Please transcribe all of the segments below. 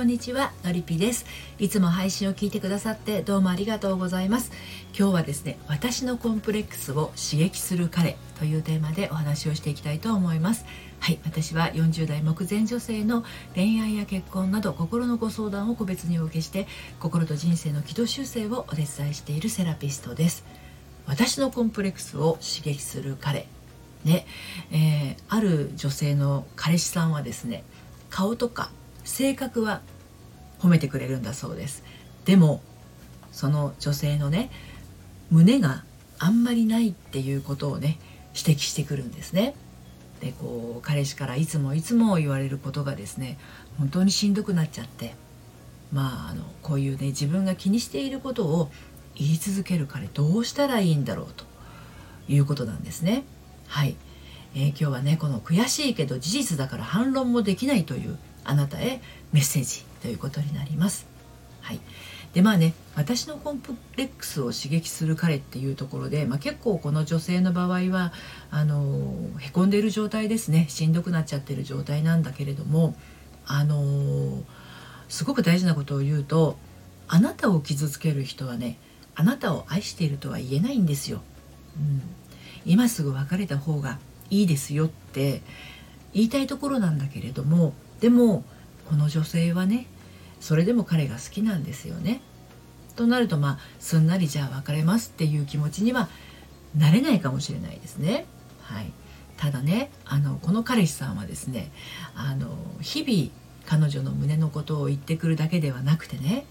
こんにちはのりぴです。いつも配信を聞いてくださってどうもありがとうございます。今日はですね私のコンプレックスを刺激する彼というテーマでお話をしていきたいと思います。はい私は40代目前女性の恋愛や結婚など心のご相談を個別にお受けして心と人生の軌道修正をお手伝いしているセラピストです。私のコンプレックスを刺激する彼ね、えー、ある女性の彼氏さんはですね顔とか性格は褒めてくれるんだそうです。でもその女性のね胸があんまりないっていうことをね指摘してくるんですね。でこう彼氏からいつもいつも言われることがですね本当にしんどくなっちゃってまああのこういうね自分が気にしていることを言い続ける彼どうしたらいいんだろうということなんですね。はい、えー、今日はねこの悔しいけど事実だから反論もできないというあなたへメッセージということになります。はい、でまあね私のコンプレックスを刺激する彼っていうところで、まあ、結構この女性の場合はあのへこんでいる状態ですねしんどくなっちゃってる状態なんだけれどもあのすごく大事なことを言うとあなたを傷つける人はねあなたを愛しているとは言えないんですよ。うん、今すぐ別れた方がいいですよって言いたいところなんだけれどもでもこの女性はねそれでも彼が好きなんですよね。となるとまあすんなりじゃあ別れますっていう気持ちにはなれないかもしれないですね。はい、ただねあのこの彼氏さんはですねあの日々彼女の胸のことを言ってくるだけではなくてね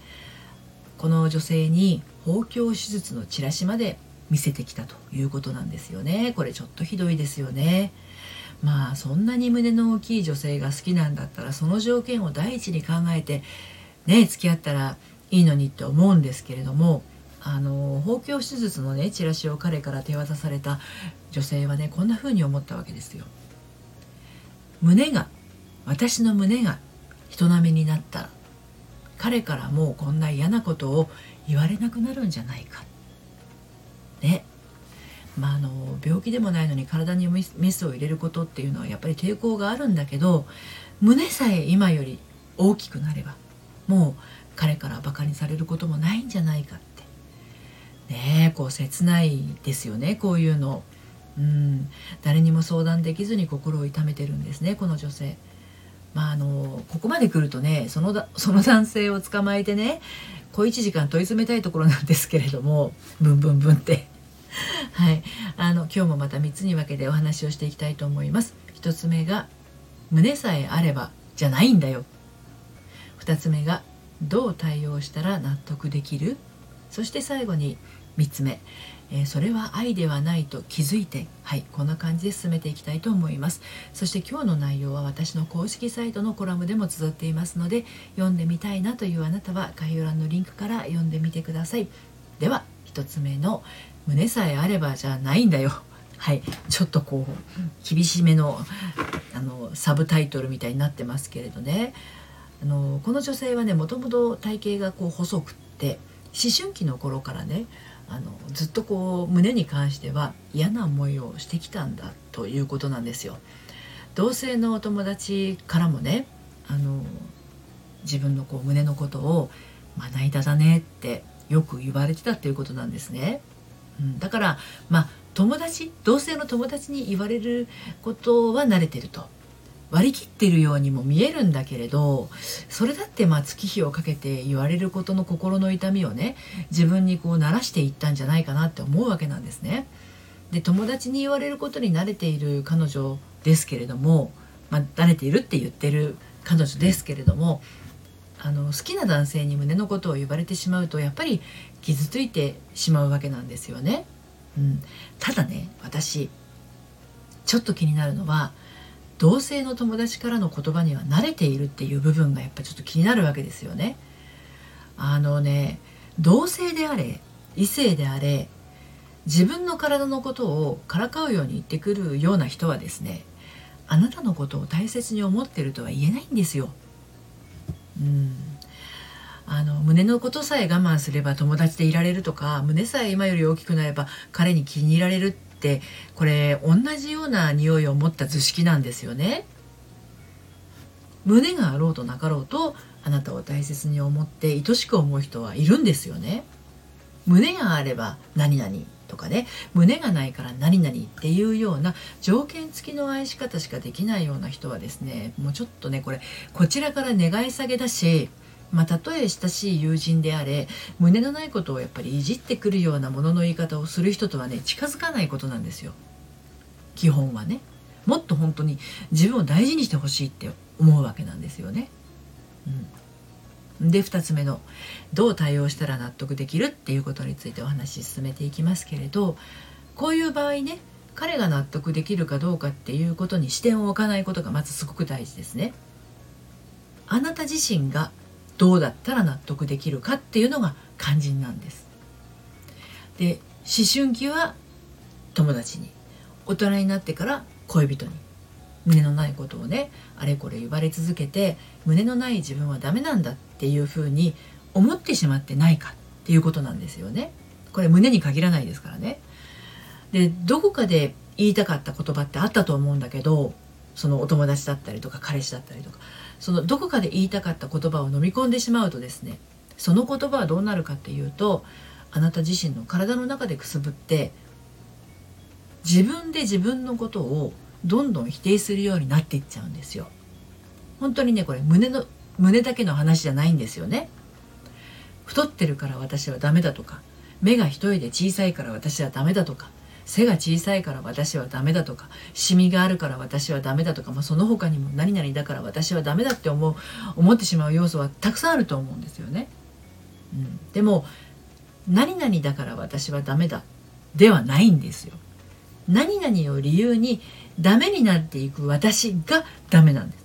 この女性に包協手術のチラシまで見せてきたということなんですよねこれちょっとひどいですよねまあそんなに胸の大きい女性が好きなんだったらその条件を第一に考えてね付き合ったらいいのにって思うんですけれどもあの包協手術のねチラシを彼から手渡された女性はねこんな風に思ったわけですよ。胸が私の胸が人並みになったら彼からもうこんな嫌なことを言われなくなるんじゃないか。ねまあ、あの病気でもないのに体にメスを入れることっていうのはやっぱり抵抗があるんだけど胸さえ今より大きくなればもう彼からバカにされることもないんじゃないかってねえこう切ないですよねこういうの。うん誰にも相談できずに心を痛めてるんですねこの女性。まああのここまで来るとねそのだその男性を捕まえてね小1時間問い詰めたいところなんですけれどもブンブンブンってはい。あの今日もまた3つに分けてお話をしていきたいと思います。1つ目が胸さえあればじゃないんだよ。2つ目がどう対応したら納得できる？そして最後に3つ目、えー、それは愛ではないと気づいてはいこんな感じで進めていきたいと思います。そして今日の内容は私の公式サイトのコラムでも綴っていますので読んでみたいなというあなたは概要欄のリンクから読んでみてください。では1つ目の胸さえあればじゃないんだよはいちょっとこう厳しめのあのサブタイトルみたいになってますけれどねあのこの女性はねもともと体型がこう細くって思春期の頃からねあのずっとこう胸に関しては嫌な思いをしてきたんだということなんですよ。同性のお友達からもねあの自分のこう胸のことを「まな板だね」ってよく言われてたっていうことなんですね。うん、だからまあ友達同性の友達に言われることは慣れてると割り切ってるようにも見えるんだけれどそれだってまあ月日をかけて言われることの心の痛みをね自分にこう慣らしていったんじゃないかなって思うわけなんですね。で友達に言われることに慣れている彼女ですけれども、まあ、慣れているって言ってる彼女ですけれどもあの好きな男性に胸のことを言われてしまうとやっぱり傷ついてしまうわけなんですよね。うん、ただね私ちょっと気になるのは同性の友達からの言葉には慣れているっていう部分がやっぱちょっと気になるわけですよね。あのね同性であれ異性であれ自分の体のことをからかうように言ってくるような人はですねあなたのことを大切に思ってるとは言えないんですよ。うん。あの胸のことさえ我慢すれば友達でいられるとか胸さえ今より大きくなれば彼に気に入られるってこれ同じような匂いを持った図式なんですよね。胸があろうとなかろうとあなたを大切に思って愛しく思う人はいるんですよね。胸があれば何々。とかね胸がないから何々っていうような条件付きの愛し方しかできないような人はですねもうちょっとねこれこちらから願い下げだしまあ、たとえ親しい友人であれ胸のないことをやっぱりいじってくるようなものの言い方をする人とはね近づかないことなんですよ。基本はね。もっと本当に自分を大事にしてほしいって思うわけなんですよね。うん、で2つ目のどう対応したら納得できるっていうことについてお話し進めていきますけれどこういう場合ね彼が納得できるかどうかっていうことに視点を置かないことがまずすごく大事ですね。あなた自身がどうだったら納得できるかっていうのが肝心なんです。で思春期は友達に大人になってから恋人に胸のないことをねあれこれ言われ続けて胸のない自分はダメなんだってっていうふうに思ってしまってないかっていうことなんですよね。これ胸に限らないですからね。でどこかで言いたかった言葉ってあったと思うんだけどそのお友達だったりとか彼氏だったりとかそのどこかで言いたかった言葉を飲み込んでしまうとですねその言葉はどうなるかっていうとあなた自身の体の中でくすぶって自分で自分のことをどんどん否定するようになっていっちゃうんですよ。本当にねこれ胸の胸だけの話じゃないんですよね。太ってるから私はダメだとか目が一人で小さいから私はダメだとか背が小さいから私はダメだとかシミがあるから私はダメだとか、まあ、その他にも何々だから私はダメだって思う思ってしまう要素はたくさんあると思うんですよね。うん、でも何々だから私はダメだではないんですよ。何々を理由にダメになっていく私がダメなんです。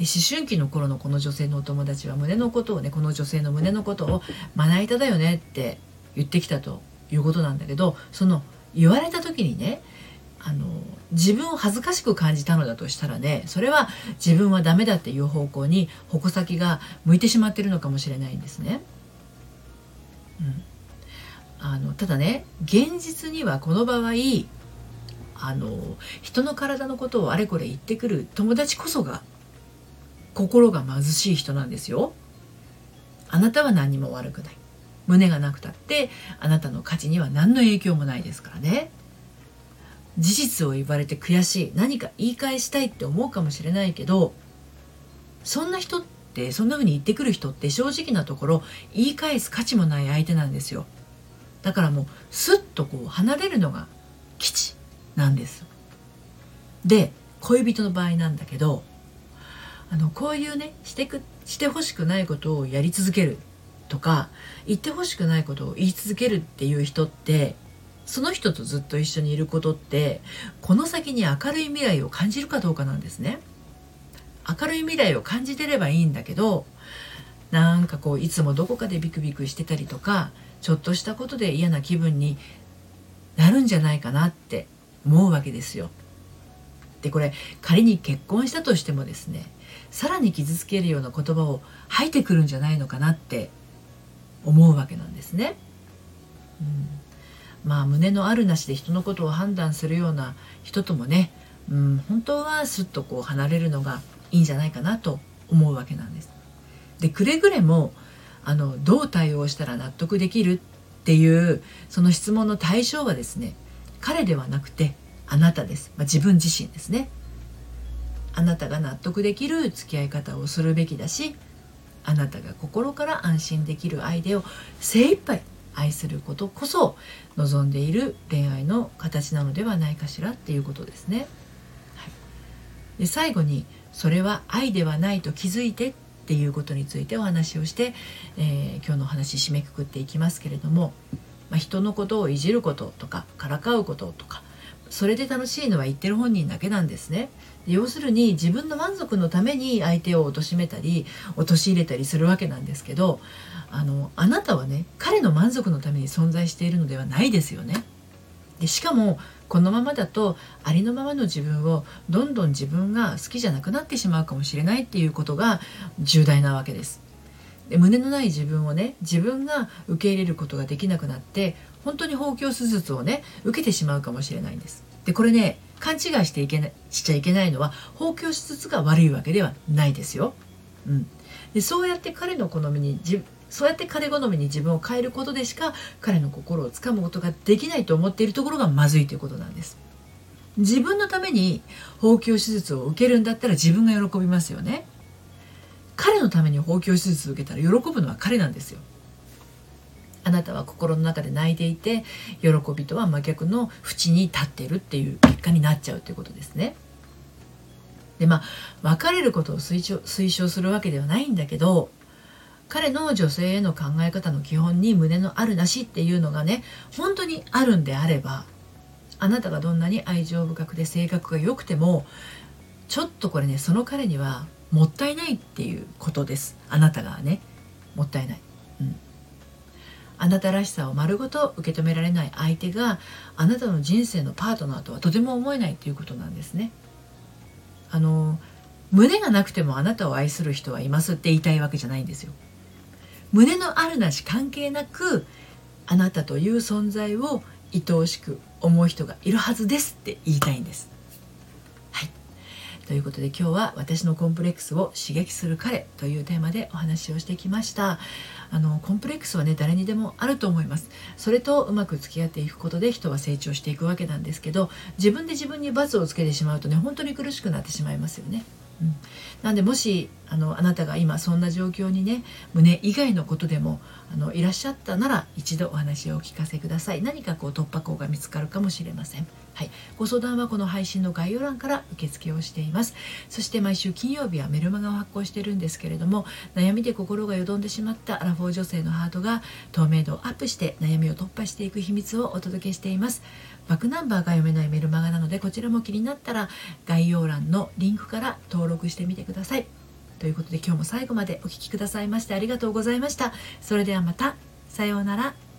で思春期の頃のこの女性のお友達は胸のことをねこの女性の胸のことをまな板だよねって言ってきたということなんだけどその言われた時にねあの自分を恥ずかしく感じたのだとしたらねそれは自分はダメだっていう方向に矛先が向いてしまってるのかもしれないんですね。うんあのただね現実にはこの場合あの人の体のことをあれこれ言ってくる友達こそが心が貧しい人なんですよ。あなたは何も悪くない。胸がなくたってあなたの価値には何の影響もないですからね。事実を言われて悔しい何か言い返したいって思うかもしれないけどそんな人ってそんな風に言ってくる人って正直なところ言い返す価値もない相手なんですよ。だからもうスッとこう離れるのが基地なんです。で恋人の場合なんだけどあのこういうねしてくしてほしくないことをやり続けるとか言ってほしくないことを言い続けるっていう人ってその人とずっと一緒にいることってこの先に明るい未来を感じるかどうかなんですね。明るい未来を感じてればいいんだけどなんかこういつもどこかでビクビクしてたりとかちょっとしたことで嫌な気分になるんじゃないかなって思うわけですよ。でこれ仮に結婚したとしてもですねさらに傷つけるような言葉を吐いてくるんじゃないのかなって思うわけなんですね。うん、まあ胸のあるなしで人のことを判断するような人ともね、うん、本当はすっとこう離れるのがいいんじゃないかなと思うわけなんです。でくれぐれもあのどう対応したら納得できるっていうその質問の対象はですね彼ではなくてあなたです、まあ、自分自身ですねあなたが納得できる付き合い方をするべきだしあなたが心から安心できる相手を精一杯愛することこそ望んでいる恋愛の形なのではないかしらっていうことですね。はい、で最後に「それは愛ではないと気づいて」っていうことについてお話をして、えー、今日のお話締めくくっていきますけれども、まあ、人のことをいじることとかからかうこととかそれで楽しいのは言ってる本人だけなんですね。要するに自分の満足のために相手を貶めたり陥れたりするわけなんですけどあのあなたはね彼の満足のために存在しているのではないですよね。でしかもこのままだとありのままの自分をどんどん自分が好きじゃなくなってしまうかもしれないっていうことが重大なわけです。で胸のない自分をね自分が受け入れることができなくなって本当に放棄手術をね受けてしまうかもしれないんです。でこれね勘違いしていけないしちゃいけないのは包協手術が悪いわけではないですよ。うん、でそうやって彼の好みにそうやって彼好みに自分を変えることでしか彼の心をつかむことができないと思っているところがまずいということなんです。自分のために包協手術を受けるんだったら自分が喜びますよね。彼のために包協手術を受けたら喜ぶのは彼なんですよ。あなたは心の中で泣いていて喜びとは真逆の縁に立ってるっていう結果になっちゃうということですね。でまあ別れることを推奨推奨するわけではないんだけど彼の女性への考え方の基本に胸のあるなしっていうのがね本当にあるんであればあなたがどんなに愛情深くて性格が良くてもちょっとこれねその彼にはもったいないっていうことですあなたがねもったいない。あなたらしさを丸ごと受け止められない相手があなたの人生のパートナーとはとても思えないということなんですね。あの胸がなくてもあなたを愛する人はいますって言いたいわけじゃないんですよ。胸のあるなし関係なくあなたという存在を愛おしく思う人がいるはずですって言いたいんです。ということで今日は私のコンプレックスを刺激する彼というテーマでお話をしてきました。あのコンプレックスはね誰にでもあると思います。それとうまく付き合っていくことで人は成長していくわけなんですけど自分で自分に罰をつけてしまうとね本当に苦しくなってしまいますよね。うん、なんでもしあのあなたが今そんな状況にね胸以外のことでもあのいらっしゃったなら一度お話をお聞かせください。何かこう突破口が見つかるかもしれません、はい、ご相談はこの配信の概要欄から受付をしています。そして毎週金曜日はメルマガを発行してるんですけれども悩みで心がよどんでしまったアラフォー女性のハートが透明度をアップして悩みを突破していく秘密をお届けしています。バックナンバーが読めないメルマガなのでこちらも気になったら概要欄のリンクから登録してみてください。ということで今日も最後までお聴きくださいましてありがとうございました。それではまた。さようなら。